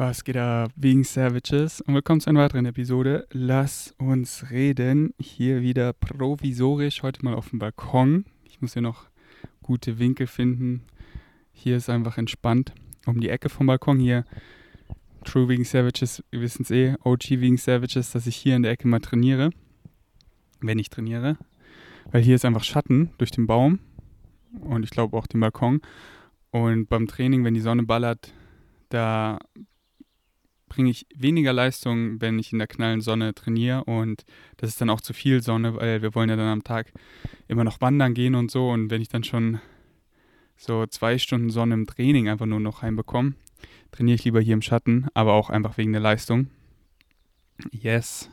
Was geht ab, wegen Savages? Und willkommen zu einer weiteren Episode. Lass uns reden. Hier wieder provisorisch, heute mal auf dem Balkon. Ich muss hier noch gute Winkel finden. Hier ist einfach entspannt. Um die Ecke vom Balkon hier. True wegen Savages, wir wissen es eh. OG wegen Savages, dass ich hier in der Ecke mal trainiere. Wenn ich trainiere. Weil hier ist einfach Schatten durch den Baum. Und ich glaube auch den Balkon. Und beim Training, wenn die Sonne ballert, da bringe ich weniger Leistung, wenn ich in der knallen Sonne trainiere und das ist dann auch zu viel Sonne, weil wir wollen ja dann am Tag immer noch wandern gehen und so und wenn ich dann schon so zwei Stunden Sonne im Training einfach nur noch heimbekomme, trainiere ich lieber hier im Schatten, aber auch einfach wegen der Leistung. Yes.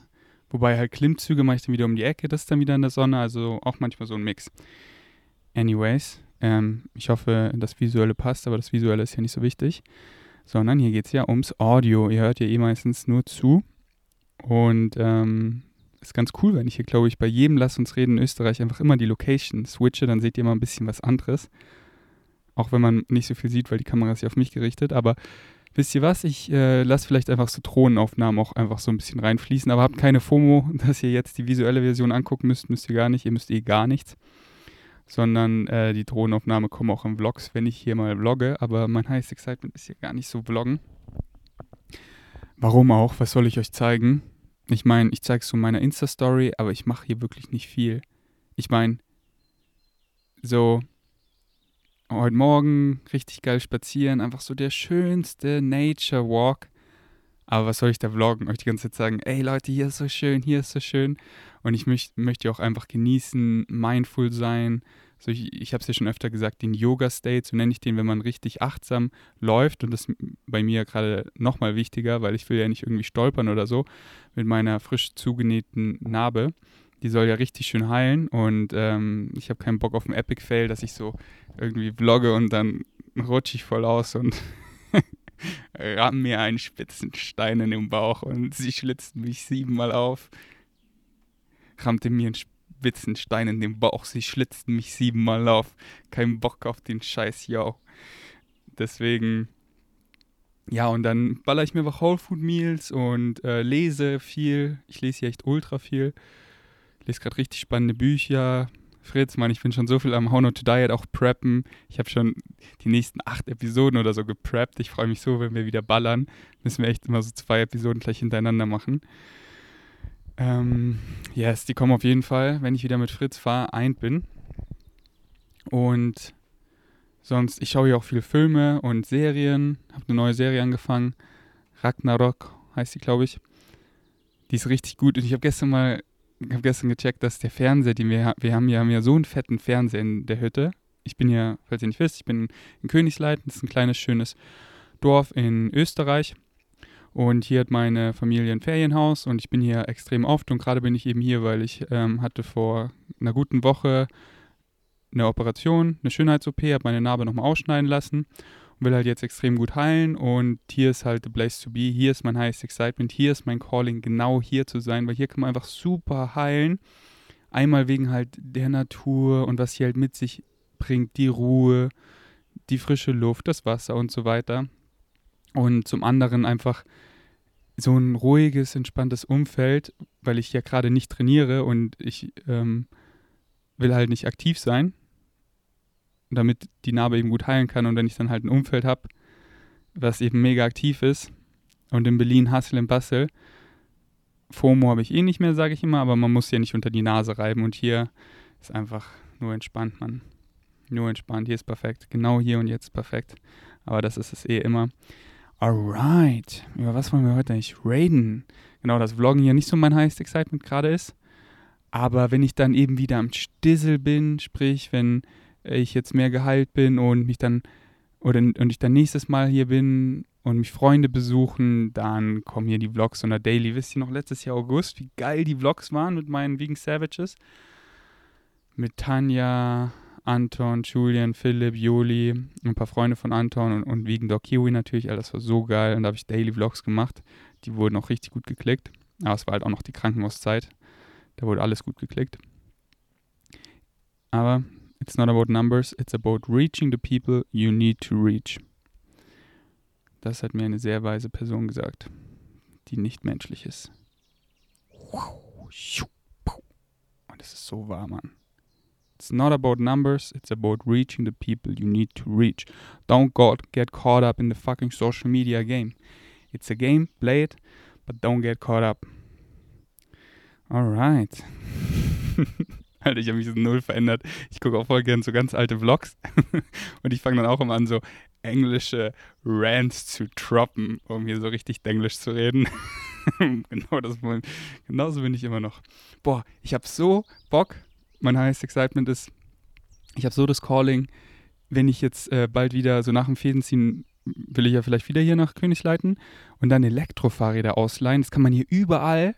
Wobei halt Klimmzüge mache ich dann wieder um die Ecke, das ist dann wieder in der Sonne, also auch manchmal so ein Mix. Anyways, ähm, ich hoffe, das Visuelle passt, aber das Visuelle ist ja nicht so wichtig sondern hier geht es ja ums Audio. Ihr hört ja eh meistens nur zu. Und ähm, ist ganz cool, wenn ich hier, glaube ich, bei jedem Lass uns reden in Österreich einfach immer die Location switche, dann seht ihr mal ein bisschen was anderes. Auch wenn man nicht so viel sieht, weil die Kamera ist ja auf mich gerichtet. Aber wisst ihr was? Ich äh, lasse vielleicht einfach so Drohnenaufnahmen auch einfach so ein bisschen reinfließen. Aber habt keine FOMO, dass ihr jetzt die visuelle Version angucken müsst. Müsst ihr gar nicht. Ihr müsst eh gar nichts sondern äh, die Drohnenaufnahme kommen auch in Vlogs, wenn ich hier mal vlogge, aber mein Highest Excitement ist hier gar nicht so vloggen. Warum auch? Was soll ich euch zeigen? Ich meine, ich zeige es so meiner Insta-Story, aber ich mache hier wirklich nicht viel. Ich meine, so heute Morgen richtig geil spazieren, einfach so der schönste Nature Walk. Aber was soll ich da vloggen? Euch die ganze Zeit sagen, ey Leute, hier ist so schön, hier ist so schön. Und ich möcht, möchte auch einfach genießen, mindful sein. So ich ich habe es ja schon öfter gesagt, den Yoga-State, so nenne ich den, wenn man richtig achtsam läuft. Und das ist bei mir gerade nochmal wichtiger, weil ich will ja nicht irgendwie stolpern oder so mit meiner frisch zugenähten Narbe. Die soll ja richtig schön heilen. Und ähm, ich habe keinen Bock auf einen Epic-Fail, dass ich so irgendwie vlogge und dann rutsche ich voll aus und ramm mir einen spitzen Stein in den Bauch und sie schlitzt mich siebenmal auf. Rammte mir einen spitzen Stein in den Bauch, sie schlitzt mich siebenmal auf. Kein Bock auf den Scheiß, yo. Deswegen, ja, und dann baller ich mir einfach Whole Food Meals und äh, lese viel. Ich lese hier echt ultra viel. Lese gerade richtig spannende Bücher, Fritz, Mann, ich bin schon so viel am How Not to Diet auch preppen. Ich habe schon die nächsten acht Episoden oder so gepreppt. Ich freue mich so, wenn wir wieder ballern. Müssen wir echt immer so zwei Episoden gleich hintereinander machen. Ähm, yes, die kommen auf jeden Fall, wenn ich wieder mit Fritz fahre, ein bin. Und sonst, ich schaue ja auch viele Filme und Serien. Habe eine neue Serie angefangen. Ragnarok heißt die, glaube ich. Die ist richtig gut. Und ich habe gestern mal habe gestern gecheckt, dass der Fernseher, den wir, wir haben, wir haben ja so einen fetten Fernseher in der Hütte. Ich bin ja, falls ihr nicht wisst, ich bin in Königsleiten, das ist ein kleines, schönes Dorf in Österreich. Und hier hat meine Familie ein Ferienhaus und ich bin hier extrem oft und gerade bin ich eben hier, weil ich ähm, hatte vor einer guten Woche eine Operation, eine Schönheits-OP, habe meine Narbe nochmal ausschneiden lassen will halt jetzt extrem gut heilen und hier ist halt the place to be, hier ist mein highest excitement, hier ist mein Calling, genau hier zu sein, weil hier kann man einfach super heilen. Einmal wegen halt der Natur und was hier halt mit sich bringt, die Ruhe, die frische Luft, das Wasser und so weiter. Und zum anderen einfach so ein ruhiges, entspanntes Umfeld, weil ich ja gerade nicht trainiere und ich ähm, will halt nicht aktiv sein, damit die Narbe eben gut heilen kann. Und wenn ich dann halt ein Umfeld habe, was eben mega aktiv ist, und in Berlin Hustle und Bustle, FOMO habe ich eh nicht mehr, sage ich immer, aber man muss ja nicht unter die Nase reiben. Und hier ist einfach nur entspannt, man. Nur entspannt. Hier ist perfekt. Genau hier und jetzt perfekt. Aber das ist es eh immer. Alright. Über was wollen wir heute eigentlich raiden? Genau, das Vloggen hier nicht so mein highest excitement gerade ist. Aber wenn ich dann eben wieder am Stissel bin, sprich, wenn ich jetzt mehr geheilt bin und mich dann oder und ich dann nächstes Mal hier bin und mich Freunde besuchen, dann kommen hier die Vlogs und der Daily. Wisst ihr noch letztes Jahr August, wie geil die Vlogs waren mit meinen Vegan Savages? Mit Tanja, Anton, Julian, Philipp, Joli, ein paar Freunde von Anton und, und Vegan Dog Kiwi natürlich. All das war so geil und da habe ich Daily Vlogs gemacht. Die wurden auch richtig gut geklickt. Aber es war halt auch noch die Krankenhauszeit. Da wurde alles gut geklickt. Aber It's not about numbers, it's about reaching the people you need to reach. Das hat mir eine sehr weise Person gesagt, die nicht menschlich ist. Und es ist so wahr, Mann. It's not about numbers, it's about reaching the people you need to reach. Don't got, get caught up in the fucking social media game. It's a game, play it, but don't get caught up. Alright. Alter, ich habe mich so null verändert. Ich gucke auch voll gern so ganz alte Vlogs. Und ich fange dann auch immer an, so englische Rants zu droppen, um hier so richtig Englisch zu reden. genau das, genauso bin ich immer noch. Boah, ich habe so Bock. Mein highest excitement ist, ich habe so das Calling, wenn ich jetzt äh, bald wieder so nach dem Fädenziehen will ich ja vielleicht wieder hier nach Königsleiten und dann Elektrofahrräder ausleihen. Das kann man hier überall.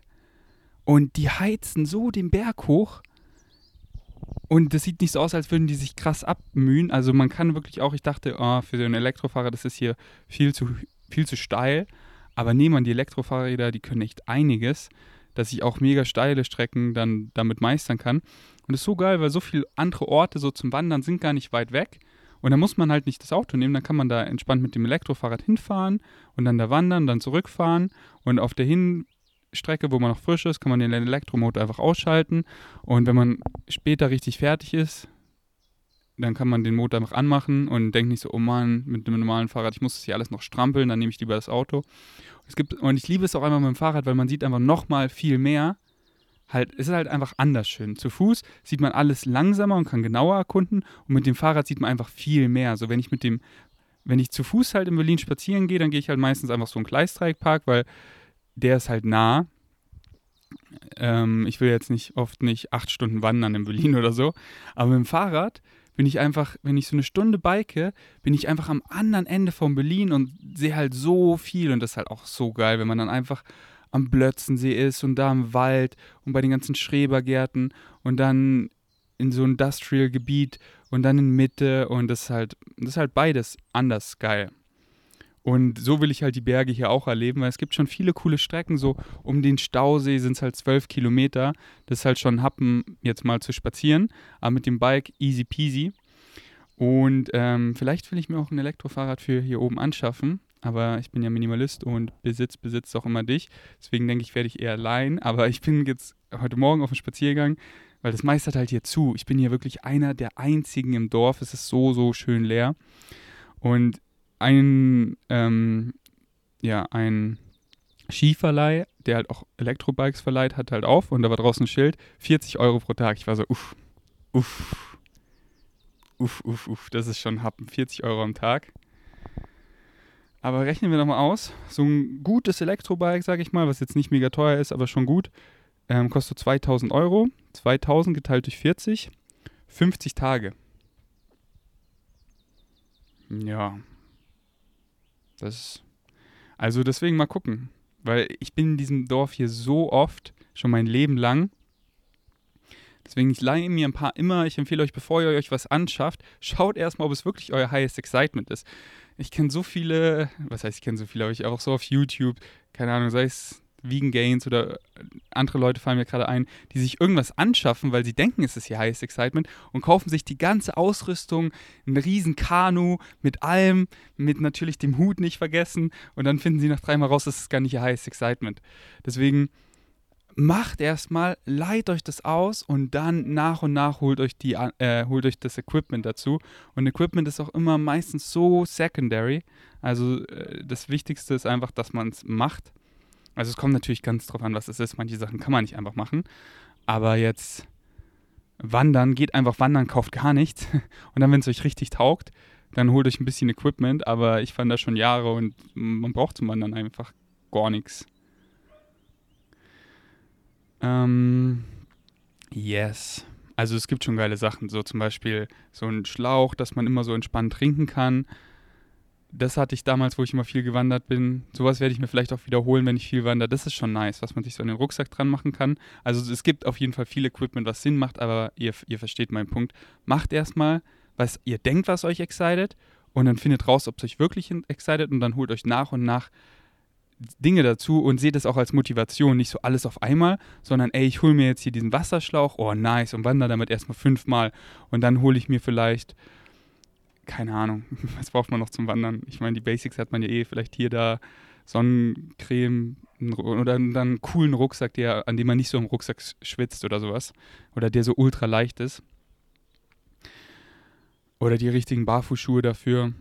Und die heizen so den Berg hoch. Und das sieht nicht so aus, als würden die sich krass abmühen. Also man kann wirklich auch, ich dachte, oh, für so einen Elektrofahrer, das ist hier viel zu, viel zu steil. Aber nee, man, die Elektrofahrräder, die können echt einiges, dass ich auch mega steile Strecken dann damit meistern kann. Und das ist so geil, weil so viele andere Orte so zum Wandern sind gar nicht weit weg. Und dann muss man halt nicht das Auto nehmen, dann kann man da entspannt mit dem Elektrofahrrad hinfahren und dann da wandern, dann zurückfahren. Und auf der Hinstrecke, wo man noch frisch ist, kann man den Elektromotor einfach ausschalten. Und wenn man später richtig fertig ist, dann kann man den Motor einfach anmachen und denkt nicht so, oh Mann, mit dem normalen Fahrrad, ich muss das hier alles noch strampeln, dann nehme ich lieber das Auto. Es gibt, und ich liebe es auch einfach mit dem Fahrrad, weil man sieht einfach nochmal viel mehr halt, es ist halt einfach anders schön. Zu Fuß sieht man alles langsamer und kann genauer erkunden und mit dem Fahrrad sieht man einfach viel mehr. So wenn ich mit dem, wenn ich zu Fuß halt in Berlin spazieren gehe, dann gehe ich halt meistens einfach so einen Gleisdreieckpark, weil der ist halt nah. Ähm, ich will jetzt nicht oft nicht acht Stunden wandern in Berlin oder so, aber mit dem Fahrrad bin ich einfach, wenn ich so eine Stunde bike, bin ich einfach am anderen Ende von Berlin und sehe halt so viel und das ist halt auch so geil, wenn man dann einfach am Blötzensee ist und da im Wald und bei den ganzen Schrebergärten und dann in so ein Industrial-Gebiet und dann in Mitte und das ist halt, das ist halt beides anders geil. Und so will ich halt die Berge hier auch erleben, weil es gibt schon viele coole Strecken. So um den Stausee sind es halt zwölf Kilometer. Das ist halt schon Happen, jetzt mal zu spazieren. Aber mit dem Bike easy peasy. Und ähm, vielleicht will ich mir auch ein Elektrofahrrad für hier oben anschaffen aber ich bin ja Minimalist und Besitz besitzt auch immer dich. Deswegen denke ich, werde ich eher allein. Aber ich bin jetzt heute Morgen auf dem Spaziergang, weil das meistert halt hier zu. Ich bin hier wirklich einer der einzigen im Dorf. Es ist so, so schön leer. Und ein, ähm, ja, ein Skiverleih, der halt auch Elektrobikes verleiht, hat halt auf und da war draußen ein Schild, 40 Euro pro Tag. Ich war so, uff, uff, uff, uff, uff, das ist schon Happen, 40 Euro am Tag. Aber rechnen wir nochmal aus. So ein gutes Elektrobike, sage ich mal, was jetzt nicht mega teuer ist, aber schon gut, ähm, kostet 2000 Euro. 2000 geteilt durch 40. 50 Tage. Ja. Das. Also deswegen mal gucken. Weil ich bin in diesem Dorf hier so oft, schon mein Leben lang. Deswegen, ich leihe mir ein paar immer. Ich empfehle euch, bevor ihr euch was anschafft, schaut erstmal, ob es wirklich euer highest excitement ist ich kenne so viele, was heißt, ich kenne so viele, aber ich auch so auf YouTube, keine Ahnung, sei es Vegan Gains oder andere Leute fallen mir gerade ein, die sich irgendwas anschaffen, weil sie denken, es ist ihr Highest Excitement und kaufen sich die ganze Ausrüstung, ein riesen Kanu mit allem, mit natürlich dem Hut nicht vergessen und dann finden sie nach dreimal raus, das ist gar nicht ihr Highest Excitement. Deswegen macht erstmal, leiht euch das aus und dann nach und nach holt euch, die, äh, holt euch das Equipment dazu. Und Equipment ist auch immer meistens so secondary. Also äh, das Wichtigste ist einfach, dass man es macht. Also es kommt natürlich ganz drauf an, was es ist. Manche Sachen kann man nicht einfach machen. Aber jetzt wandern, geht einfach wandern, kauft gar nichts. Und dann, wenn es euch richtig taugt, dann holt euch ein bisschen Equipment. Aber ich fand das schon Jahre und man braucht zum Wandern einfach gar nichts. Ähm, yes. Also es gibt schon geile Sachen, so zum Beispiel so ein Schlauch, dass man immer so entspannt trinken kann. Das hatte ich damals, wo ich immer viel gewandert bin. Sowas werde ich mir vielleicht auch wiederholen, wenn ich viel wandere. Das ist schon nice, was man sich so an den Rucksack dran machen kann. Also es gibt auf jeden Fall viel Equipment, was Sinn macht, aber ihr, ihr versteht meinen Punkt. Macht erstmal, was ihr denkt, was euch excited und dann findet raus, ob es euch wirklich excited und dann holt euch nach und nach Dinge dazu und seht es auch als Motivation, nicht so alles auf einmal, sondern ey, ich hole mir jetzt hier diesen Wasserschlauch, oh nice, und wandere damit erstmal fünfmal und dann hole ich mir vielleicht, keine Ahnung, was braucht man noch zum Wandern? Ich meine, die Basics hat man ja eh, vielleicht hier da Sonnencreme oder dann einen coolen Rucksack, der, an dem man nicht so im Rucksack schwitzt oder sowas. Oder der so ultra leicht ist. Oder die richtigen Barfußschuhe dafür.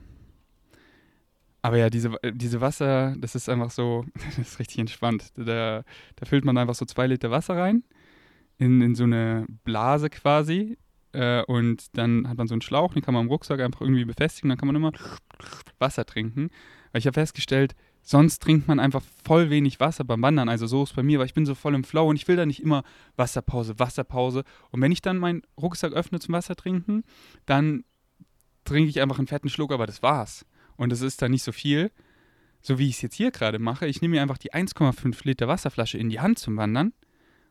Aber ja, diese, diese Wasser, das ist einfach so, das ist richtig entspannt. Da, da füllt man einfach so zwei Liter Wasser rein, in, in so eine Blase quasi. Äh, und dann hat man so einen Schlauch, den kann man im Rucksack einfach irgendwie befestigen, dann kann man immer Wasser trinken. Weil ich habe festgestellt, sonst trinkt man einfach voll wenig Wasser beim Wandern. Also so ist es bei mir, weil ich bin so voll im Flow und ich will da nicht immer Wasserpause, Wasserpause. Und wenn ich dann meinen Rucksack öffne zum Wasser trinken, dann trinke ich einfach einen fetten Schluck, aber das war's. Und das ist dann nicht so viel, so wie ich es jetzt hier gerade mache. Ich nehme mir einfach die 1,5 Liter Wasserflasche in die Hand zum Wandern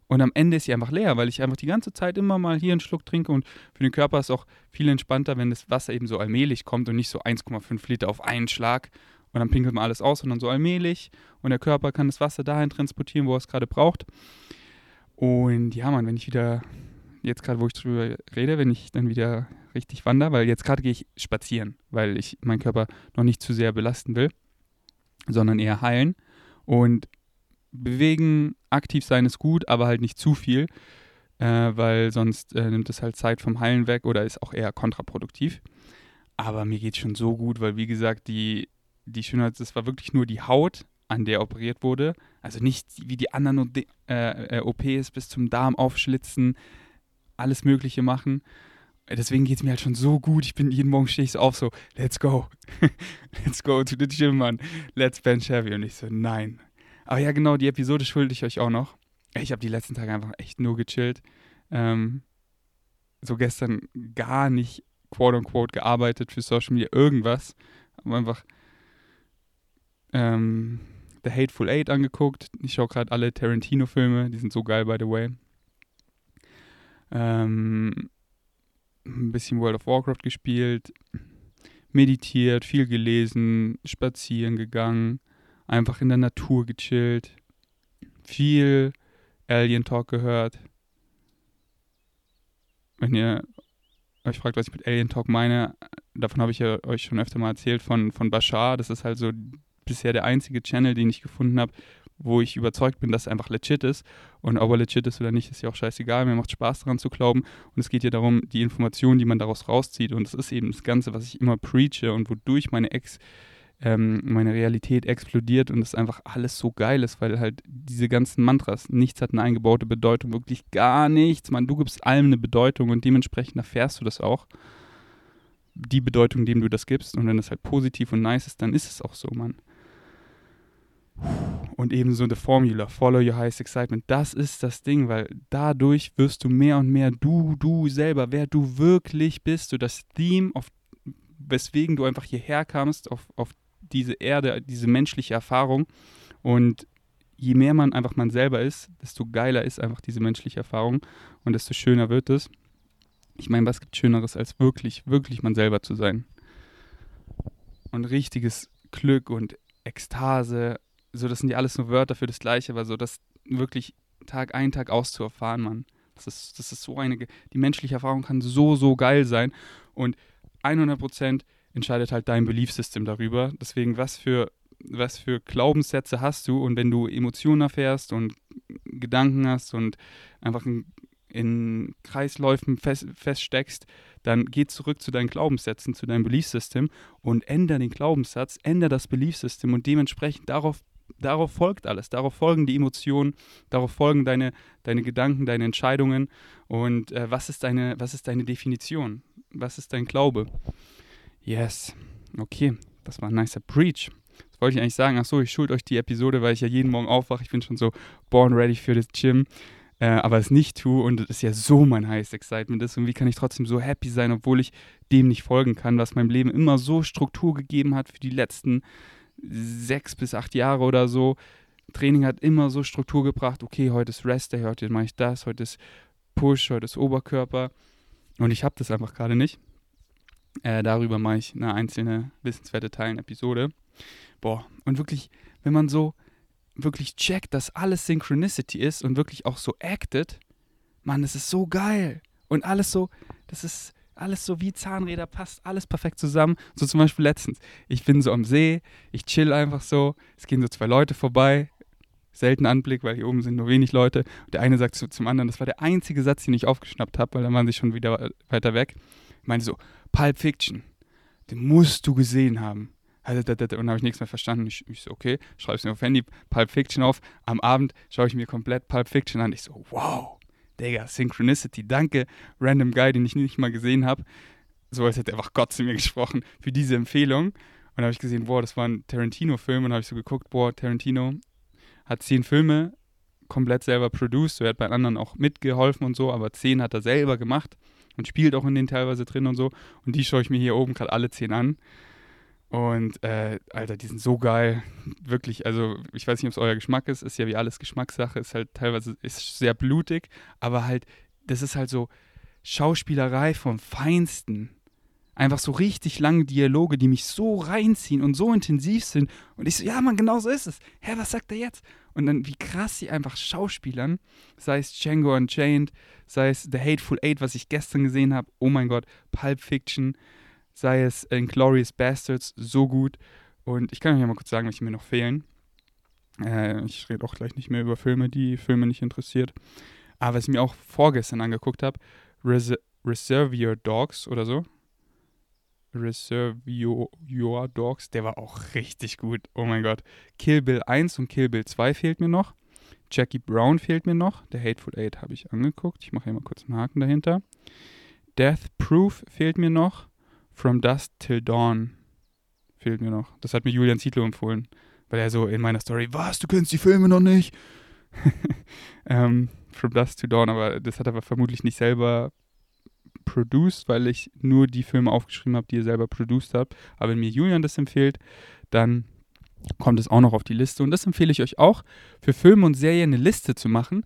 und am Ende ist sie einfach leer, weil ich einfach die ganze Zeit immer mal hier einen Schluck trinke und für den Körper ist es auch viel entspannter, wenn das Wasser eben so allmählich kommt und nicht so 1,5 Liter auf einen Schlag und dann pinkelt man alles aus, sondern so allmählich und der Körper kann das Wasser dahin transportieren, wo er es gerade braucht. Und ja, man, wenn ich wieder, jetzt gerade, wo ich drüber rede, wenn ich dann wieder richtig wandere, weil jetzt gerade gehe ich spazieren, weil ich meinen Körper noch nicht zu sehr belasten will, sondern eher heilen. Und bewegen, aktiv sein ist gut, aber halt nicht zu viel, äh, weil sonst äh, nimmt es halt Zeit vom Heilen weg oder ist auch eher kontraproduktiv. Aber mir geht es schon so gut, weil wie gesagt, die, die Schönheit, das war wirklich nur die Haut, an der operiert wurde. Also nicht wie die anderen äh, äh OPs bis zum Darm aufschlitzen, alles Mögliche machen. Deswegen geht es mir halt schon so gut. Ich bin jeden Morgen stehe ich so auf, so, let's go. let's go to the gym, Mann. Let's bench heavy. Und ich so, nein, aber ja, genau, die Episode schulde ich euch auch noch. Ich habe die letzten Tage einfach echt nur gechillt. Ähm, so gestern gar nicht, quote unquote, gearbeitet für Social Media, irgendwas. Aber einfach ähm, The Hateful Eight angeguckt. Ich schaue gerade alle Tarantino-Filme, die sind so geil, by the way. Ähm, ein bisschen World of Warcraft gespielt, meditiert, viel gelesen, spazieren gegangen einfach in der Natur gechillt, viel Alien Talk gehört. Wenn ihr euch fragt, was ich mit Alien Talk meine, davon habe ich ja euch schon öfter mal erzählt, von, von Bashar. Das ist halt so bisher der einzige Channel, den ich gefunden habe, wo ich überzeugt bin, dass es einfach legit ist. Und ob er legit ist oder nicht, ist ja auch scheißegal. Mir macht Spaß daran zu glauben. Und es geht ja darum, die Informationen, die man daraus rauszieht. Und das ist eben das Ganze, was ich immer preache und wodurch meine Ex- ähm, meine Realität explodiert und es einfach alles so geil ist, weil halt diese ganzen Mantras, nichts hat eine eingebaute Bedeutung, wirklich gar nichts. Man, du gibst allem eine Bedeutung und dementsprechend erfährst du das auch. Die Bedeutung, dem du das gibst. Und wenn das halt positiv und nice ist, dann ist es auch so, Mann. Und ebenso The Formula, Follow Your Highest Excitement, das ist das Ding, weil dadurch wirst du mehr und mehr du, du selber, wer du wirklich bist, so das Theme, auf, weswegen du einfach hierher kamst, auf, auf diese Erde, diese menschliche Erfahrung. Und je mehr man einfach man selber ist, desto geiler ist einfach diese menschliche Erfahrung und desto schöner wird es. Ich meine, was gibt Schöneres, als wirklich, wirklich man selber zu sein? Und richtiges Glück und Ekstase, so das sind ja alles nur Wörter für das Gleiche, aber so das wirklich Tag ein, Tag aus zu erfahren, Mann. Das ist, das ist so eine, die menschliche Erfahrung kann so, so geil sein und 100 Prozent entscheidet halt dein Beliefsystem darüber. Deswegen, was für, was für Glaubenssätze hast du und wenn du Emotionen erfährst und Gedanken hast und einfach in, in Kreisläufen fest, feststeckst, dann geh zurück zu deinen Glaubenssätzen, zu deinem Beliefsystem und ändere den Glaubenssatz, ändere das Beliefsystem und dementsprechend darauf darauf folgt alles, darauf folgen die Emotionen, darauf folgen deine, deine Gedanken, deine Entscheidungen und äh, was, ist deine, was ist deine Definition, was ist dein Glaube. Yes. Okay, das war ein nicer Preach. Das wollte ich eigentlich sagen. Achso, ich schuld euch die Episode, weil ich ja jeden Morgen aufwache. Ich bin schon so born ready für das Gym. Äh, aber es nicht tue und es ist ja so mein highest excitement ist. Und wie kann ich trotzdem so happy sein, obwohl ich dem nicht folgen kann, was meinem Leben immer so Struktur gegeben hat für die letzten sechs bis acht Jahre oder so. Training hat immer so Struktur gebracht. Okay, heute ist Rest heute mache ich das, heute ist Push, heute ist Oberkörper. Und ich habe das einfach gerade nicht. Äh, darüber mache ich eine einzelne wissenswerte Teilen-Episode. Boah, und wirklich, wenn man so wirklich checkt, dass alles Synchronicity ist und wirklich auch so acted, Mann, das ist so geil. Und alles so, das ist alles so wie Zahnräder, passt alles perfekt zusammen. So zum Beispiel letztens. Ich bin so am See, ich chill einfach so, es gehen so zwei Leute vorbei, selten Anblick, weil hier oben sind nur wenig Leute. Und der eine sagt so zum anderen, das war der einzige Satz, den ich aufgeschnappt habe, weil dann waren sie schon wieder weiter weg. Meinte so, Pulp Fiction, den musst du gesehen haben. Und dann habe ich nichts mehr verstanden. Ich, ich so, okay, schreibe es mir auf Handy, Pulp Fiction auf. Am Abend schaue ich mir komplett Pulp Fiction an. Ich so, wow, Digga, Synchronicity, danke, Random Guy, den ich nicht mal gesehen habe. So als hätte einfach Gott zu mir gesprochen für diese Empfehlung. Und habe ich gesehen, boah, das war ein Tarantino-Film. Und habe ich so geguckt, boah, Tarantino hat zehn Filme komplett selber produced. So, er hat bei anderen auch mitgeholfen und so, aber zehn hat er selber gemacht und spielt auch in denen teilweise drin und so. Und die schaue ich mir hier oben gerade alle zehn an. Und, äh, Alter, die sind so geil. Wirklich, also, ich weiß nicht, ob es euer Geschmack ist. Ist ja wie alles Geschmackssache. Ist halt teilweise ist sehr blutig, aber halt, das ist halt so Schauspielerei vom Feinsten. Einfach so richtig lange Dialoge, die mich so reinziehen und so intensiv sind. Und ich so, ja, Mann, genau so ist es. Hä, was sagt er jetzt? Und dann, wie krass sie einfach schauspielern, sei es Django Unchained, sei es The Hateful Eight, was ich gestern gesehen habe, oh mein Gott, Pulp Fiction, sei es Inglourious Bastards, so gut. Und ich kann euch ja mal kurz sagen, welche mir noch fehlen. Äh, ich rede auch gleich nicht mehr über Filme, die Filme nicht interessiert. Aber was ich mir auch vorgestern angeguckt habe, Res Reservoir Dogs oder so. Reservoir Dogs, der war auch richtig gut. Oh mein Gott. Kill Bill 1 und Kill Bill 2 fehlt mir noch. Jackie Brown fehlt mir noch. Der Hateful Eight habe ich angeguckt. Ich mache hier mal kurz einen Haken dahinter. Death Proof fehlt mir noch. From Dusk Till Dawn fehlt mir noch. Das hat mir Julian Zietlow empfohlen, weil er so in meiner Story, was, du kennst die Filme noch nicht? ähm, From Dusk Till Dawn, aber das hat er vermutlich nicht selber produced, weil ich nur die Filme aufgeschrieben habe, die er selber produced hat. Aber wenn mir Julian das empfiehlt, dann kommt es auch noch auf die Liste. Und das empfehle ich euch auch, für Filme und Serien eine Liste zu machen,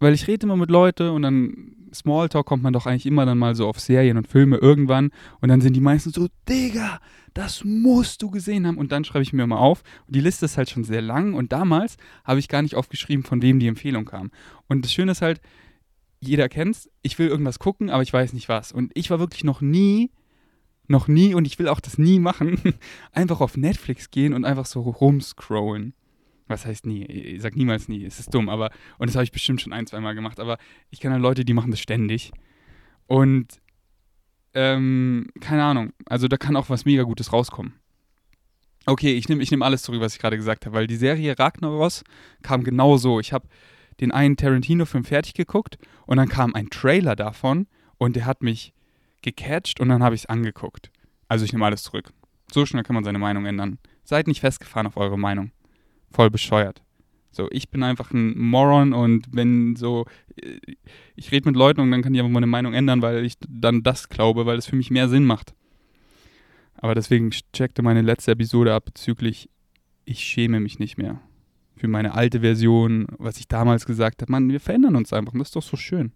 weil ich rede immer mit Leuten und dann Smalltalk kommt man doch eigentlich immer dann mal so auf Serien und Filme irgendwann und dann sind die meisten so, Digga, das musst du gesehen haben und dann schreibe ich mir mal auf und die Liste ist halt schon sehr lang und damals habe ich gar nicht aufgeschrieben, von wem die Empfehlung kam. Und das Schöne ist halt, jeder kennt's, ich will irgendwas gucken, aber ich weiß nicht was. Und ich war wirklich noch nie, noch nie und ich will auch das nie machen, einfach auf Netflix gehen und einfach so rumscrollen was heißt nie? Ich sag niemals nie, es ist dumm, aber, und das habe ich bestimmt schon ein, zwei Mal gemacht, aber ich kenne halt Leute, die machen das ständig. Und, ähm, keine Ahnung, also da kann auch was mega Gutes rauskommen. Okay, ich nehme ich nehm alles zurück, was ich gerade gesagt habe, weil die Serie Ragnaros kam genau so. Ich habe den einen Tarantino-Film fertig geguckt und dann kam ein Trailer davon und der hat mich gecatcht und dann habe ich es angeguckt. Also ich nehme alles zurück. So schnell kann man seine Meinung ändern. Seid nicht festgefahren auf eure Meinung voll bescheuert. So, ich bin einfach ein Moron und wenn so, äh, ich rede mit Leuten und dann kann ich einfach meine Meinung ändern, weil ich dann das glaube, weil es für mich mehr Sinn macht. Aber deswegen checkte meine letzte Episode ab bezüglich, ich schäme mich nicht mehr für meine alte Version, was ich damals gesagt habe. Mann, wir verändern uns einfach das ist doch so schön.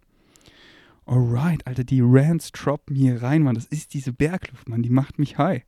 Alright, Alter, die Rants droppen hier rein, Mann. Das ist diese Bergluft, Mann, die macht mich high.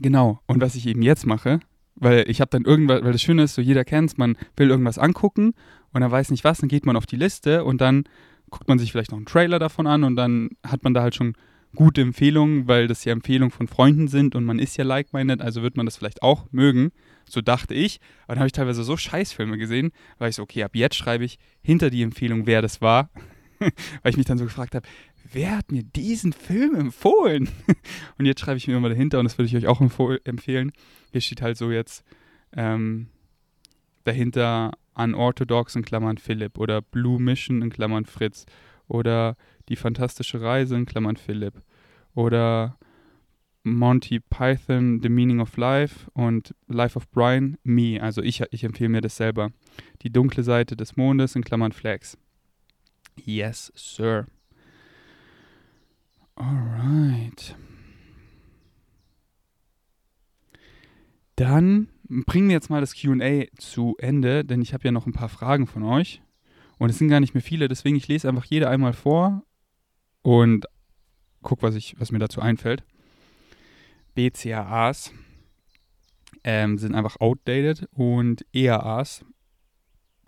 Genau, und was ich eben jetzt mache, weil ich habe dann irgendwas, weil das Schöne ist, so jeder kennt es, man will irgendwas angucken und er weiß nicht was, dann geht man auf die Liste und dann guckt man sich vielleicht noch einen Trailer davon an und dann hat man da halt schon gute Empfehlungen, weil das ja Empfehlungen von Freunden sind und man ist ja like-minded, also wird man das vielleicht auch mögen. So dachte ich. Aber dann habe ich teilweise so Scheißfilme gesehen, weil ich so, okay, ab jetzt schreibe ich hinter die Empfehlung, wer das war. weil ich mich dann so gefragt habe, wer hat mir diesen Film empfohlen? und jetzt schreibe ich mir immer dahinter und das würde ich euch auch empfehlen. Hier steht halt so jetzt ähm, dahinter Unorthodox in Klammern Philipp oder Blue Mission in Klammern Fritz oder Die fantastische Reise in Klammern Philipp oder Monty Python, The Meaning of Life und Life of Brian, Me. Also ich, ich empfehle mir das selber. Die dunkle Seite des Mondes in Klammern Flags. Yes, sir. Alright. Dann bringen wir jetzt mal das QA zu Ende, denn ich habe ja noch ein paar Fragen von euch. Und es sind gar nicht mehr viele, deswegen ich lese einfach jede einmal vor und guck, was, ich, was mir dazu einfällt. BCAAs ähm, sind einfach outdated und EAAs,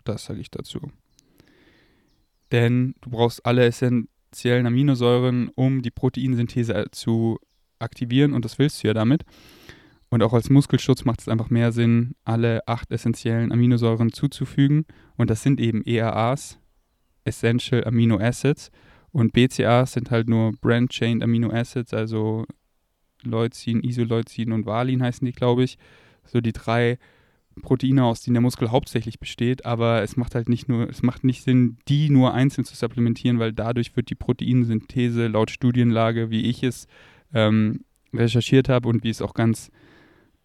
das sage ich dazu. Denn du brauchst alle, essentiellen Aminosäuren, um die Proteinsynthese äh, zu aktivieren und das willst du ja damit. Und auch als Muskelschutz macht es einfach mehr Sinn, alle acht essentiellen Aminosäuren zuzufügen. Und das sind eben EAAs, Essential Amino Acids. Und BCAAs sind halt nur Brand-Chained Amino Acids, also Leucin, Isoleucin und Valin heißen die, glaube ich. So die drei Proteine, aus denen der Muskel hauptsächlich besteht, aber es macht halt nicht nur, es macht nicht Sinn, die nur einzeln zu supplementieren, weil dadurch wird die Proteinsynthese laut Studienlage, wie ich es ähm, recherchiert habe und wie es auch ganz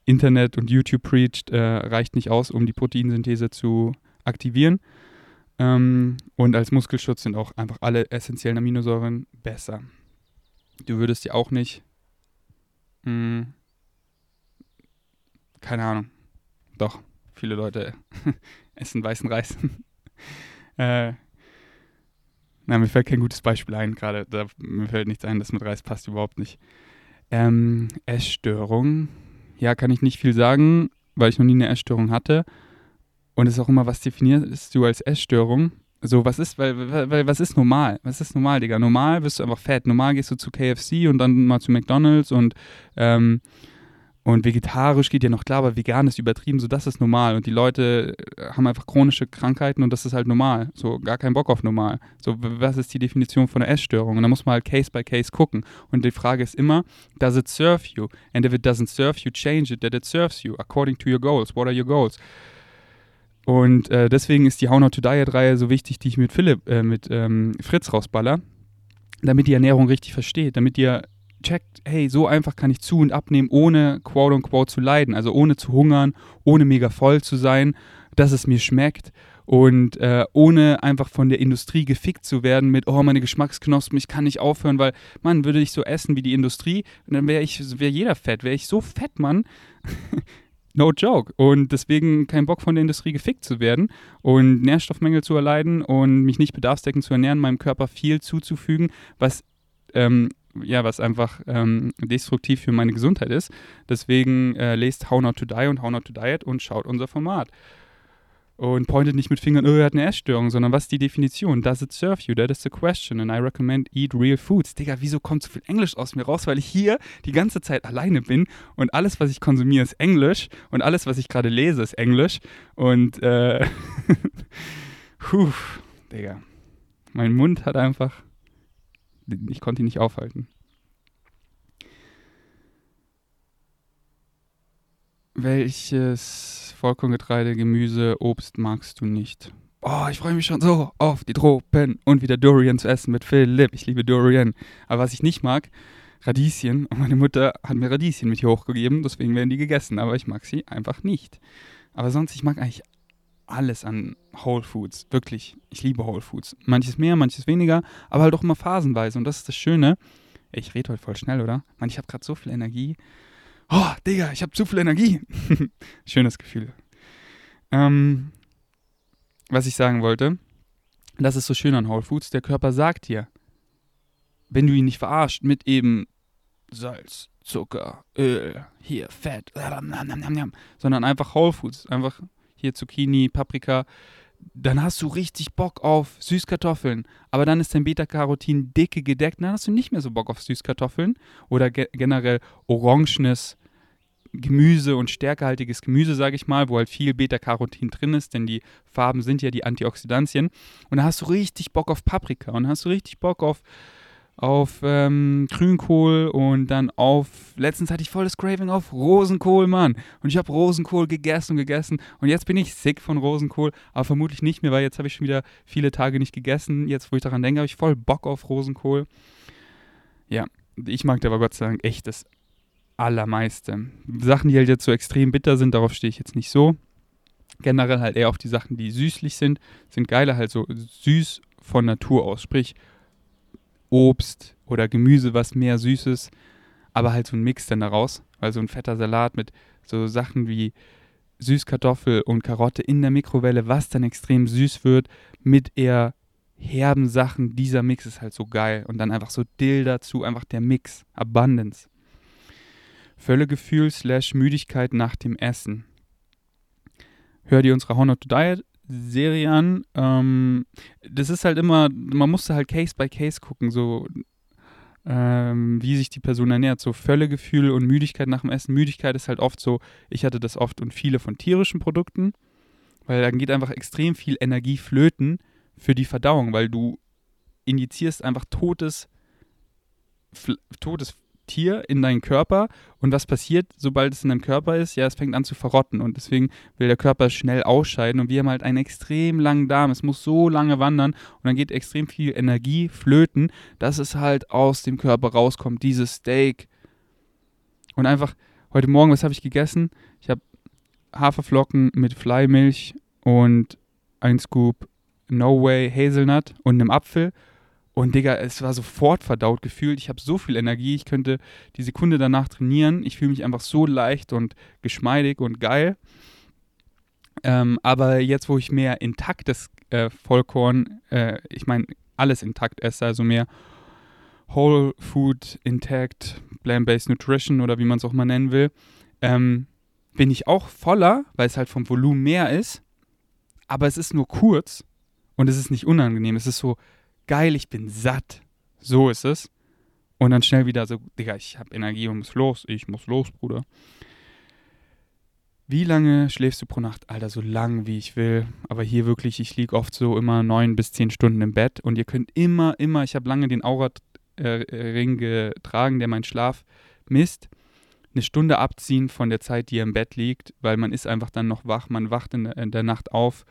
Internet und YouTube preached, äh, reicht nicht aus, um die Proteinsynthese zu aktivieren. Ähm, und als Muskelschutz sind auch einfach alle essentiellen Aminosäuren besser. Du würdest ja auch nicht, mh, hm, keine Ahnung, doch, viele Leute essen weißen Reis. äh, na, mir fällt kein gutes Beispiel ein gerade. Mir fällt nichts ein, das mit Reis passt überhaupt nicht. Ähm, Essstörung. Ja, kann ich nicht viel sagen, weil ich noch nie eine Essstörung hatte. Und es ist auch immer, was definierst du als Essstörung? So, was ist, weil, weil, was ist normal? Was ist normal, Digga? Normal wirst du einfach fett. Normal gehst du zu KFC und dann mal zu McDonalds und ähm, und vegetarisch geht ja noch klar, aber vegan ist übertrieben, so das ist normal. Und die Leute äh, haben einfach chronische Krankheiten und das ist halt normal. So gar keinen Bock auf normal. So, was ist die Definition von einer Essstörung? Und da muss man halt Case by Case gucken. Und die Frage ist immer, does it serve you? And if it doesn't serve you, change it that it serves you, according to your goals. What are your goals? Und äh, deswegen ist die How Not to Diet-Reihe so wichtig, die ich mit Philipp, äh, mit ähm, Fritz rausballer, damit die Ernährung richtig versteht, damit ihr checkt, hey, so einfach kann ich zu und abnehmen, ohne quote unquote zu leiden, also ohne zu hungern, ohne mega voll zu sein, dass es mir schmeckt und äh, ohne einfach von der Industrie gefickt zu werden mit, oh, meine Geschmacksknospen, ich kann nicht aufhören, weil, man, würde ich so essen wie die Industrie, dann wäre ich, wäre jeder fett, wäre ich so fett, Mann. no joke. Und deswegen kein Bock von der Industrie gefickt zu werden und Nährstoffmängel zu erleiden und mich nicht bedarfsdeckend zu ernähren, meinem Körper viel zuzufügen, was ähm, ja, was einfach ähm, destruktiv für meine Gesundheit ist. Deswegen äh, lest How Not to Die und How Not to Diet und schaut unser Format. Und pointet nicht mit Fingern, oh, er hat eine Essstörung, sondern was ist die Definition? Does it serve you? That is the question. And I recommend eat real foods. Digga, wieso kommt so viel Englisch aus mir raus? Weil ich hier die ganze Zeit alleine bin und alles, was ich konsumiere, ist Englisch und alles, was ich gerade lese, ist Englisch. Und, äh, puh, Digga. Mein Mund hat einfach ich konnte ihn nicht aufhalten. Welches Vollkorngetreide, Gemüse, Obst magst du nicht? Oh, ich freue mich schon so auf die Tropen und wieder Durian zu essen mit Philipp. Ich liebe Durian. Aber was ich nicht mag, Radieschen. Und meine Mutter hat mir Radieschen mit hier hochgegeben, deswegen werden die gegessen. Aber ich mag sie einfach nicht. Aber sonst, ich mag eigentlich alles an Whole Foods. Wirklich. Ich liebe Whole Foods. Manches mehr, manches weniger, aber halt auch immer phasenweise. Und das ist das Schöne. Ich rede heute voll schnell, oder? Mann, ich habe gerade so viel Energie. Oh, Digga, ich habe zu viel Energie. Schönes Gefühl. Ähm, was ich sagen wollte, das ist so schön an Whole Foods. Der Körper sagt dir, wenn du ihn nicht verarscht mit eben Salz, Zucker, Öl, hier Fett, sondern einfach Whole Foods, einfach hier Zucchini, Paprika, dann hast du richtig Bock auf Süßkartoffeln. Aber dann ist dein Beta-Carotin dicke gedeckt, dann hast du nicht mehr so Bock auf Süßkartoffeln oder ge generell orangenes Gemüse und stärkehaltiges Gemüse, sage ich mal, wo halt viel Beta-Carotin drin ist, denn die Farben sind ja die Antioxidantien. Und dann hast du richtig Bock auf Paprika und hast du richtig Bock auf auf ähm, Grünkohl und dann auf, letztens hatte ich volles Craving auf Rosenkohl, Mann. Und ich habe Rosenkohl gegessen und gegessen und jetzt bin ich sick von Rosenkohl, aber vermutlich nicht mehr, weil jetzt habe ich schon wieder viele Tage nicht gegessen. Jetzt, wo ich daran denke, habe ich voll Bock auf Rosenkohl. Ja, ich mag aber Gott sei Dank echt das Allermeiste. Sachen, die halt jetzt so extrem bitter sind, darauf stehe ich jetzt nicht so. Generell halt eher auf die Sachen, die süßlich sind, sind geiler halt so süß von Natur aus. Sprich, Obst oder Gemüse, was mehr Süßes, aber halt so ein Mix dann daraus. Also ein fetter Salat mit so Sachen wie Süßkartoffel und Karotte in der Mikrowelle, was dann extrem süß wird, mit eher herben Sachen. Dieser Mix ist halt so geil. Und dann einfach so Dill dazu, einfach der Mix. Abundance. Völlegefühl slash Müdigkeit nach dem Essen. Hör dir unsere How Not to Diet Serie an. Ähm, das ist halt immer, man musste halt Case by Case gucken, so ähm, wie sich die Person ernährt. So Völlegefühl und Müdigkeit nach dem Essen. Müdigkeit ist halt oft so, ich hatte das oft und viele von tierischen Produkten, weil dann geht einfach extrem viel Energie flöten für die Verdauung, weil du injizierst einfach totes, totes Tier in deinen Körper und was passiert, sobald es in deinem Körper ist? Ja, es fängt an zu verrotten und deswegen will der Körper schnell ausscheiden und wir haben halt einen extrem langen Darm. Es muss so lange wandern und dann geht extrem viel Energie flöten, dass es halt aus dem Körper rauskommt, dieses Steak. Und einfach, heute Morgen, was habe ich gegessen? Ich habe Haferflocken mit Fleimilch und ein Scoop No Way Hazelnut und einem Apfel und Digga, es war sofort verdaut gefühlt. Ich habe so viel Energie, ich könnte die Sekunde danach trainieren. Ich fühle mich einfach so leicht und geschmeidig und geil. Ähm, aber jetzt, wo ich mehr intaktes äh, Vollkorn, äh, ich meine, alles intakt esse, also mehr Whole Food Intact, Plant-Based Nutrition oder wie man es auch mal nennen will, ähm, bin ich auch voller, weil es halt vom Volumen mehr ist. Aber es ist nur kurz und es ist nicht unangenehm. Es ist so, geil, ich bin satt. So ist es. Und dann schnell wieder so, Digga, ich habe Energie und muss los. Ich muss los, Bruder. Wie lange schläfst du pro Nacht? Alter, so lang wie ich will. Aber hier wirklich, ich liege oft so immer neun bis zehn Stunden im Bett. Und ihr könnt immer, immer, ich habe lange den Aura-Ring getragen, der meinen Schlaf misst. Eine Stunde abziehen von der Zeit, die ihr im Bett liegt, weil man ist einfach dann noch wach, man wacht in der Nacht auf.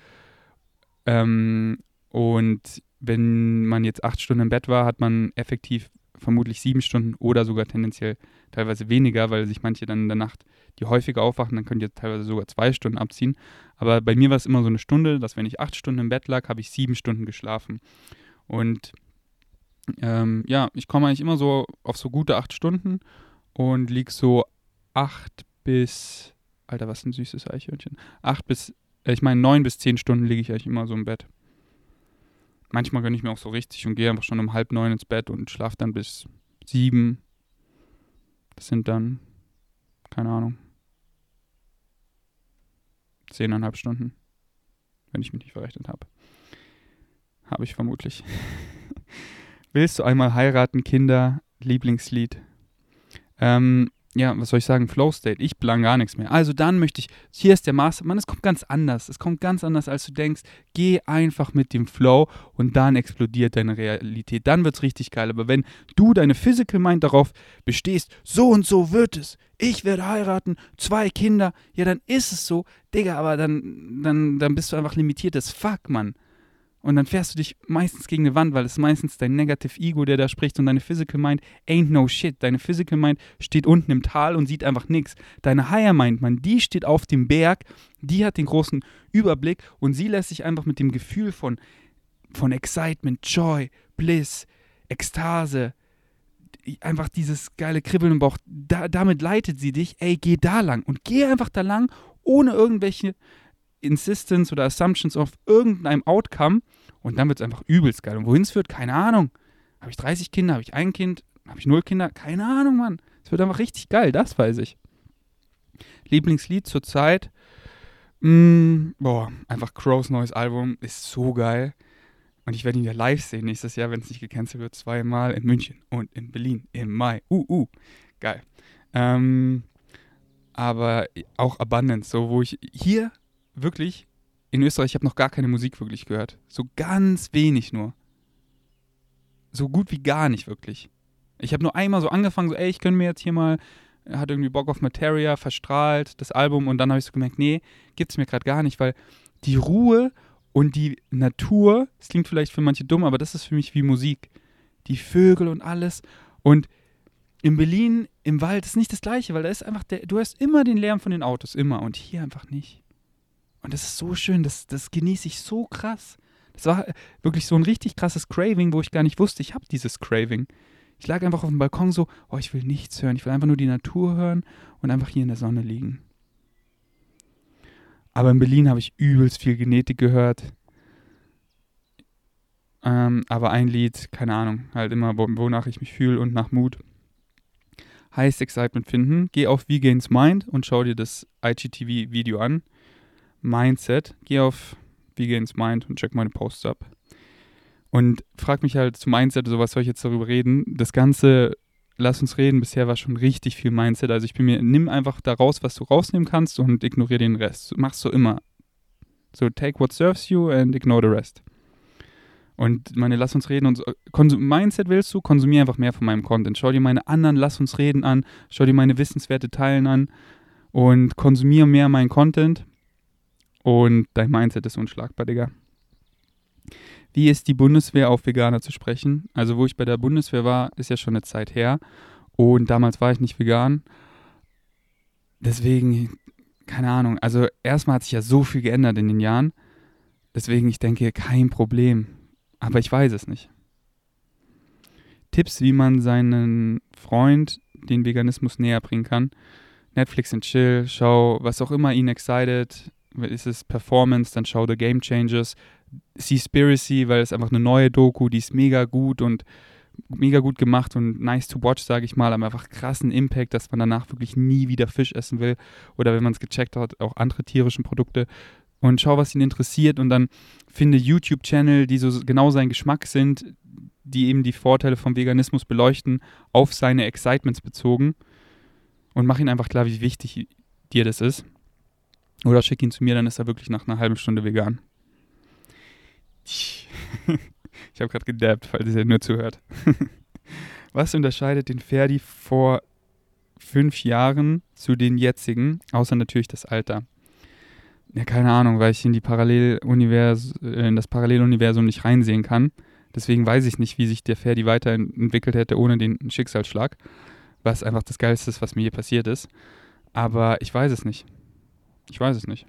Ähm, und wenn man jetzt acht Stunden im Bett war, hat man effektiv vermutlich sieben Stunden oder sogar tendenziell teilweise weniger, weil sich manche dann in der Nacht, die häufiger aufwachen, dann könnt ihr teilweise sogar zwei Stunden abziehen. Aber bei mir war es immer so eine Stunde, dass wenn ich acht Stunden im Bett lag, habe ich sieben Stunden geschlafen. Und ähm, ja, ich komme eigentlich immer so auf so gute acht Stunden und liege so acht bis, Alter, was ein süßes Eichhörnchen, acht bis, äh, ich meine neun bis zehn Stunden liege ich eigentlich immer so im Bett. Manchmal gönne ich mir auch so richtig und gehe einfach schon um halb neun ins Bett und schlafe dann bis sieben. Das sind dann, keine Ahnung, zehneinhalb Stunden, wenn ich mich nicht verrechnet habe. Habe ich vermutlich. Willst du einmal heiraten, Kinder? Lieblingslied. Ähm, ja, was soll ich sagen, Flow State, ich plan gar nichts mehr. Also dann möchte ich, hier ist der Master, Mann, es kommt ganz anders. Es kommt ganz anders, als du denkst. Geh einfach mit dem Flow und dann explodiert deine Realität. Dann wird es richtig geil. Aber wenn du deine Physical Mind darauf bestehst, so und so wird es, ich werde heiraten, zwei Kinder, ja, dann ist es so, Digga, aber dann, dann, dann bist du einfach limitiert as fuck, Mann. Und dann fährst du dich meistens gegen eine Wand, weil es meistens dein Negative Ego, der da spricht und deine Physical Mind ain't no shit. Deine Physical Mind steht unten im Tal und sieht einfach nichts. Deine Higher Mind, man, die steht auf dem Berg, die hat den großen Überblick und sie lässt sich einfach mit dem Gefühl von, von Excitement, Joy, Bliss, Ekstase, einfach dieses geile Kribbeln im Bauch, da, damit leitet sie dich, ey, geh da lang und geh einfach da lang, ohne irgendwelche Insistence oder Assumptions auf irgendeinem Outcome und dann wird es einfach übelst geil. Und wohin es führt, keine Ahnung. Habe ich 30 Kinder, habe ich ein Kind, habe ich null Kinder? Keine Ahnung, Mann. Es wird einfach richtig geil, das weiß ich. Lieblingslied zurzeit, mm, boah, einfach Crows neues Album ist so geil. Und ich werde ihn ja live sehen nächstes Jahr, wenn es nicht gecancelt wird, zweimal in München und in Berlin im Mai. Uh, uh, geil. Ähm, aber auch Abundance, so wo ich hier wirklich, in Österreich, ich habe noch gar keine Musik wirklich gehört. So ganz wenig nur. So gut wie gar nicht wirklich. Ich habe nur einmal so angefangen, so, ey, ich könnte mir jetzt hier mal, hat irgendwie Bock auf Materia, verstrahlt, das Album, und dann habe ich so gemerkt, nee, gibt es mir gerade gar nicht, weil die Ruhe und die Natur, das klingt vielleicht für manche dumm, aber das ist für mich wie Musik. Die Vögel und alles. Und in Berlin im Wald ist nicht das Gleiche, weil da ist einfach der, du hörst immer den Lärm von den Autos, immer. Und hier einfach nicht. Und das ist so schön, das, das genieße ich so krass. Das war wirklich so ein richtig krasses Craving, wo ich gar nicht wusste, ich habe dieses Craving. Ich lag einfach auf dem Balkon so, oh, ich will nichts hören, ich will einfach nur die Natur hören und einfach hier in der Sonne liegen. Aber in Berlin habe ich übelst viel Genetik gehört. Ähm, aber ein Lied, keine Ahnung, halt immer, wonach ich mich fühle und nach Mut. Heißt Excitement finden. Geh auf V-Gains Mind und schau dir das IGTV-Video an. Mindset. Geh auf Vegans Mind und check meine Posts ab. Und frag mich halt zu Mindset, so was soll ich jetzt darüber reden? Das Ganze, lass uns reden, bisher war schon richtig viel Mindset. Also ich bin mir, nimm einfach daraus, was du rausnehmen kannst und ignoriere den Rest. Machst so immer. So take what serves you and ignore the rest. Und meine Lass uns reden und Konsum Mindset willst du, konsumier einfach mehr von meinem Content. Schau dir meine anderen Lass uns reden an, schau dir meine wissenswerte Teilen an und konsumier mehr meinen Content und dein Mindset ist unschlagbar, Digga. Wie ist die Bundeswehr auf Veganer zu sprechen? Also, wo ich bei der Bundeswehr war, ist ja schon eine Zeit her. Und damals war ich nicht vegan. Deswegen, keine Ahnung. Also, erstmal hat sich ja so viel geändert in den Jahren. Deswegen, ich denke, kein Problem. Aber ich weiß es nicht. Tipps, wie man seinen Freund den Veganismus näher bringen kann. Netflix and Chill, schau, was auch immer ihn excited. Ist es Performance, dann schau The Game Changers. Seaspiracy, weil es einfach eine neue Doku, die ist mega gut und mega gut gemacht und nice to watch, sage ich mal, aber einfach krassen Impact, dass man danach wirklich nie wieder Fisch essen will oder wenn man es gecheckt hat, auch andere tierischen Produkte und schau, was ihn interessiert und dann finde YouTube-Channel, die so genau sein Geschmack sind, die eben die Vorteile vom Veganismus beleuchten, auf seine Excitements bezogen und mach ihn einfach klar, wie wichtig dir das ist. Oder schick ihn zu mir, dann ist er wirklich nach einer halben Stunde vegan. Ich habe gerade gedabbt, falls ihr nur zuhört. Was unterscheidet den Ferdi vor fünf Jahren zu den jetzigen, außer natürlich das Alter? Ja, keine Ahnung, weil ich in die Parallelunivers äh, in das Paralleluniversum nicht reinsehen kann. Deswegen weiß ich nicht, wie sich der Ferdi weiterentwickelt hätte ohne den Schicksalsschlag. Was einfach das Geilste ist, was mir hier passiert ist. Aber ich weiß es nicht. Ich weiß es nicht.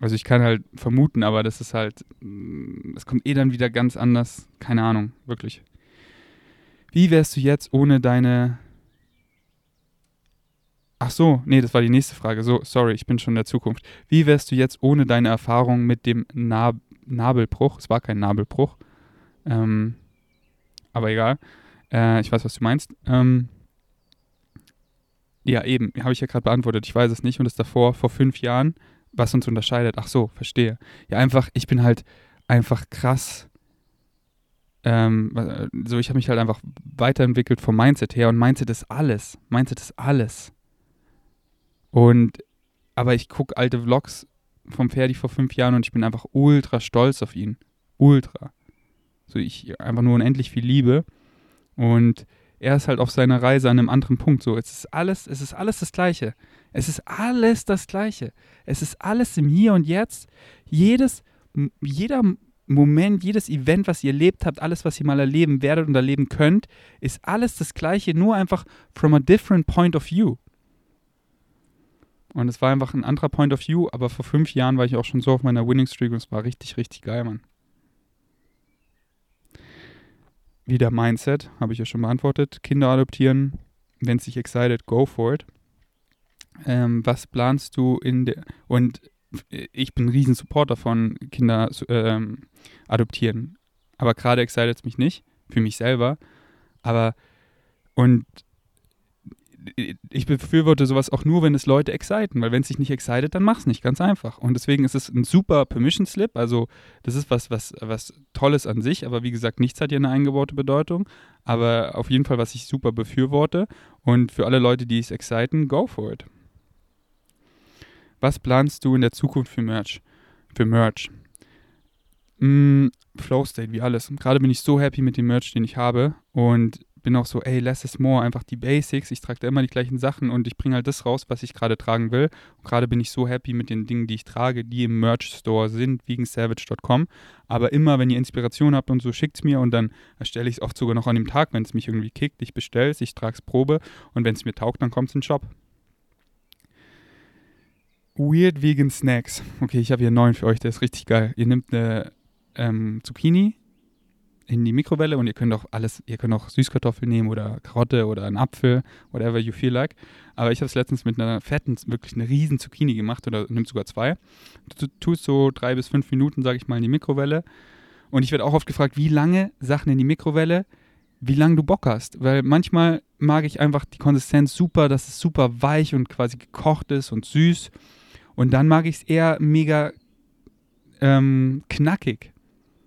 Also ich kann halt vermuten, aber das ist halt, mm, es kommt eh dann wieder ganz anders. Keine Ahnung, wirklich. Wie wärst du jetzt ohne deine... Ach so, nee, das war die nächste Frage. So, sorry, ich bin schon in der Zukunft. Wie wärst du jetzt ohne deine Erfahrung mit dem Nab Nabelbruch? Es war kein Nabelbruch. Ähm, aber egal. Äh, ich weiß, was du meinst. Ähm, ja, eben, habe ich ja gerade beantwortet. Ich weiß es nicht und das davor, vor fünf Jahren, was uns unterscheidet. Ach so, verstehe. Ja, einfach, ich bin halt einfach krass. Ähm, so, ich habe mich halt einfach weiterentwickelt vom Mindset her und Mindset ist alles. Mindset ist alles. Und, aber ich gucke alte Vlogs vom Ferdi vor fünf Jahren und ich bin einfach ultra stolz auf ihn. Ultra. So, ich einfach nur unendlich viel Liebe. Und er ist halt auf seiner Reise an einem anderen Punkt. So, es ist alles, es ist alles das Gleiche. Es ist alles das Gleiche. Es ist alles im Hier und Jetzt. Jedes, jeder Moment, jedes Event, was ihr erlebt habt, alles, was ihr mal erleben werdet und erleben könnt, ist alles das Gleiche, nur einfach from a different point of view. Und es war einfach ein anderer Point of View, aber vor fünf Jahren war ich auch schon so auf meiner Winning Streak und es war richtig, richtig geil, Mann. Wieder Mindset, habe ich ja schon beantwortet. Kinder adoptieren, wenn es dich excited, go for it. Ähm, was planst du in der. Und ich bin ein riesen Supporter von Kinder ähm, adoptieren. Aber gerade excited es mich nicht, für mich selber. Aber. Und ich befürworte sowas auch nur, wenn es Leute exciten, weil wenn es sich nicht excited, dann mach es nicht, ganz einfach. Und deswegen ist es ein super Permission Slip, also das ist was, was, was Tolles an sich, aber wie gesagt, nichts hat ja eine eingebaute Bedeutung, aber auf jeden Fall, was ich super befürworte und für alle Leute, die es exciten, go for it. Was planst du in der Zukunft für Merch? Für Merch? Mm, Flow State, wie alles. Gerade bin ich so happy mit dem Merch, den ich habe und bin auch so, ey, less is more, einfach die Basics. Ich trage da immer die gleichen Sachen und ich bringe halt das raus, was ich gerade tragen will. Und gerade bin ich so happy mit den Dingen, die ich trage, die im Merch-Store sind, vegensavage.com. Aber immer, wenn ihr Inspiration habt und so, schickt es mir und dann erstelle ich es oft sogar noch an dem Tag, wenn es mich irgendwie kickt. Ich bestelle es, ich trage es Probe und wenn es mir taugt, dann kommt es in den Shop. Weird Vegan Snacks. Okay, ich habe hier einen neuen für euch, der ist richtig geil. Ihr nehmt eine ähm, Zucchini, in die Mikrowelle und ihr könnt auch alles, ihr könnt auch Süßkartoffeln nehmen oder Karotte oder einen Apfel, whatever you feel like. Aber ich habe es letztens mit einer fetten, wirklich eine riesen Zucchini gemacht oder nimmt sogar zwei. Du tust so drei bis fünf Minuten, sage ich mal, in die Mikrowelle. Und ich werde auch oft gefragt, wie lange Sachen in die Mikrowelle, wie lange du Bock hast. Weil manchmal mag ich einfach die Konsistenz super, dass es super weich und quasi gekocht ist und süß. Und dann mag ich es eher mega ähm, knackig.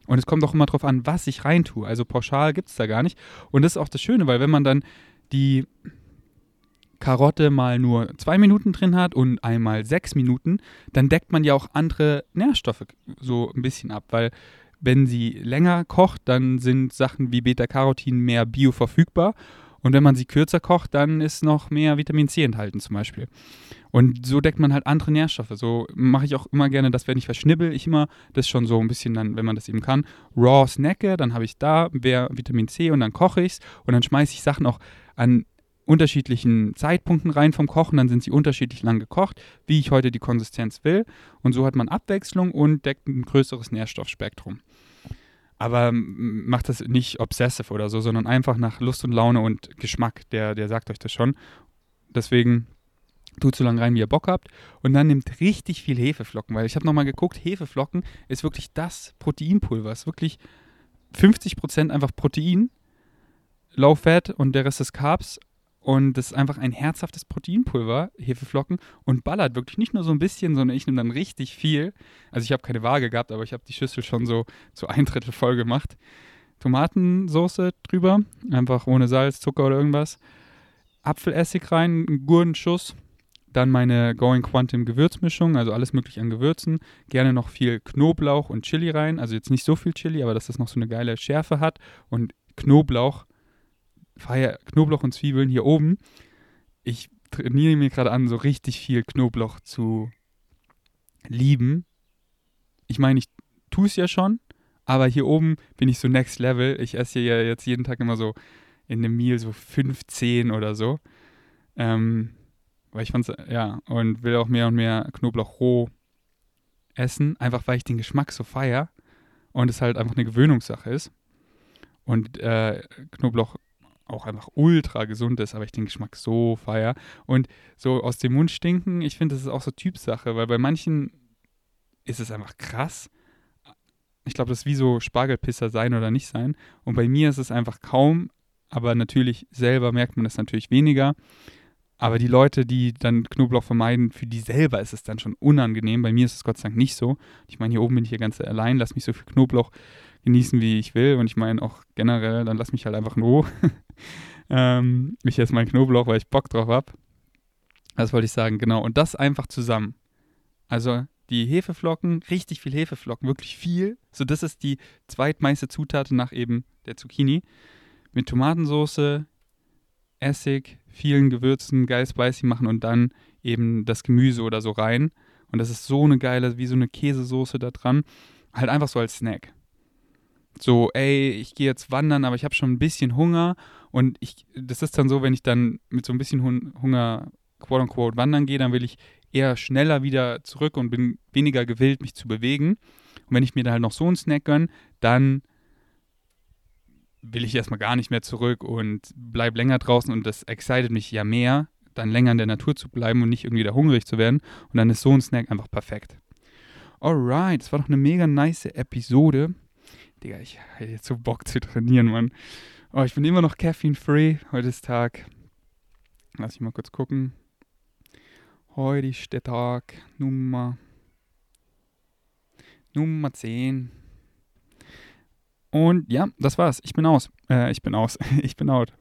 Und es kommt auch immer darauf an, was ich reintue. Also pauschal gibt es da gar nicht. Und das ist auch das Schöne, weil wenn man dann die Karotte mal nur zwei Minuten drin hat und einmal sechs Minuten, dann deckt man ja auch andere Nährstoffe so ein bisschen ab, weil wenn sie länger kocht, dann sind Sachen wie Beta-Carotin mehr bioverfügbar und wenn man sie kürzer kocht, dann ist noch mehr Vitamin C enthalten zum Beispiel. Und so deckt man halt andere Nährstoffe. So mache ich auch immer gerne, dass wenn ich verschnibbel, ich immer das schon so ein bisschen dann, wenn man das eben kann, raw snacke, dann habe ich da mehr Vitamin C und dann koche ich es und dann schmeiße ich Sachen auch an unterschiedlichen Zeitpunkten rein vom Kochen, dann sind sie unterschiedlich lang gekocht, wie ich heute die Konsistenz will. Und so hat man Abwechslung und deckt ein größeres Nährstoffspektrum. Aber macht das nicht obsessive oder so, sondern einfach nach Lust und Laune und Geschmack. Der, der sagt euch das schon. Deswegen tut so lange rein, wie ihr Bock habt. Und dann nimmt richtig viel Hefeflocken, weil ich habe nochmal geguckt, Hefeflocken ist wirklich das Proteinpulver. Es ist wirklich 50% einfach Protein, Low Fat und der Rest ist Carbs. Und das ist einfach ein herzhaftes Proteinpulver, Hefeflocken, und ballert wirklich nicht nur so ein bisschen, sondern ich nehme dann richtig viel. Also ich habe keine Waage gehabt, aber ich habe die Schüssel schon so zu ein Drittel voll gemacht. Tomatensoße drüber, einfach ohne Salz, Zucker oder irgendwas. Apfelessig rein, einen Gurdenschuss. Dann meine Going Quantum Gewürzmischung, also alles mögliche an Gewürzen. Gerne noch viel Knoblauch und Chili rein. Also jetzt nicht so viel Chili, aber dass das noch so eine geile Schärfe hat. Und Knoblauch feiere Knoblauch und Zwiebeln hier oben. Ich trainiere mir gerade an, so richtig viel Knoblauch zu lieben. Ich meine, ich tue es ja schon, aber hier oben bin ich so next level. Ich esse ja jetzt jeden Tag immer so in einem Meal so 15 oder so. Ähm, weil ich fand's, ja, und will auch mehr und mehr Knoblauch roh essen, einfach weil ich den Geschmack so feier und es halt einfach eine Gewöhnungssache ist. Und äh, Knoblauch auch einfach ultra gesund ist, aber ich den Geschmack so feier. Und so aus dem Mund stinken, ich finde, das ist auch so Typsache, weil bei manchen ist es einfach krass. Ich glaube, das ist wie so Spargelpisser sein oder nicht sein. Und bei mir ist es einfach kaum, aber natürlich selber merkt man das natürlich weniger. Aber die Leute, die dann Knoblauch vermeiden, für die selber ist es dann schon unangenehm. Bei mir ist es Gott sei Dank nicht so. Ich meine, hier oben bin ich hier ganz allein, lass mich so viel Knoblauch genießen, wie ich will. Und ich meine auch generell, dann lass mich halt einfach in Ruhe. ähm, ich esse meinen Knoblauch, weil ich Bock drauf habe. Das wollte ich sagen, genau. Und das einfach zusammen. Also die Hefeflocken, richtig viel Hefeflocken, wirklich viel. So, das ist die zweitmeiste Zutat nach eben der Zucchini. Mit Tomatensauce, Essig, vielen Gewürzen, geil spicy machen und dann eben das Gemüse oder so rein. Und das ist so eine geile, wie so eine Käsesoße da dran. Halt einfach so als Snack. So, ey, ich gehe jetzt wandern, aber ich habe schon ein bisschen Hunger. Und ich, das ist dann so, wenn ich dann mit so ein bisschen Hunger, quote unquote, wandern gehe, dann will ich eher schneller wieder zurück und bin weniger gewillt, mich zu bewegen. Und wenn ich mir dann halt noch so einen Snack gönne, dann will ich erstmal gar nicht mehr zurück und bleib länger draußen und das excited mich ja mehr, dann länger in der Natur zu bleiben und nicht irgendwie da hungrig zu werden. Und dann ist so ein Snack einfach perfekt. Alright, das war doch eine mega nice Episode. Digga, ich hätte jetzt so Bock zu trainieren, Mann. Oh, ich bin immer noch caffeine-free. Heute ist Tag. Lass ich mal kurz gucken. Heute ist der Tag Nummer Nummer 10. Und ja, das war's. Ich bin aus. Äh, ich bin aus. ich bin out.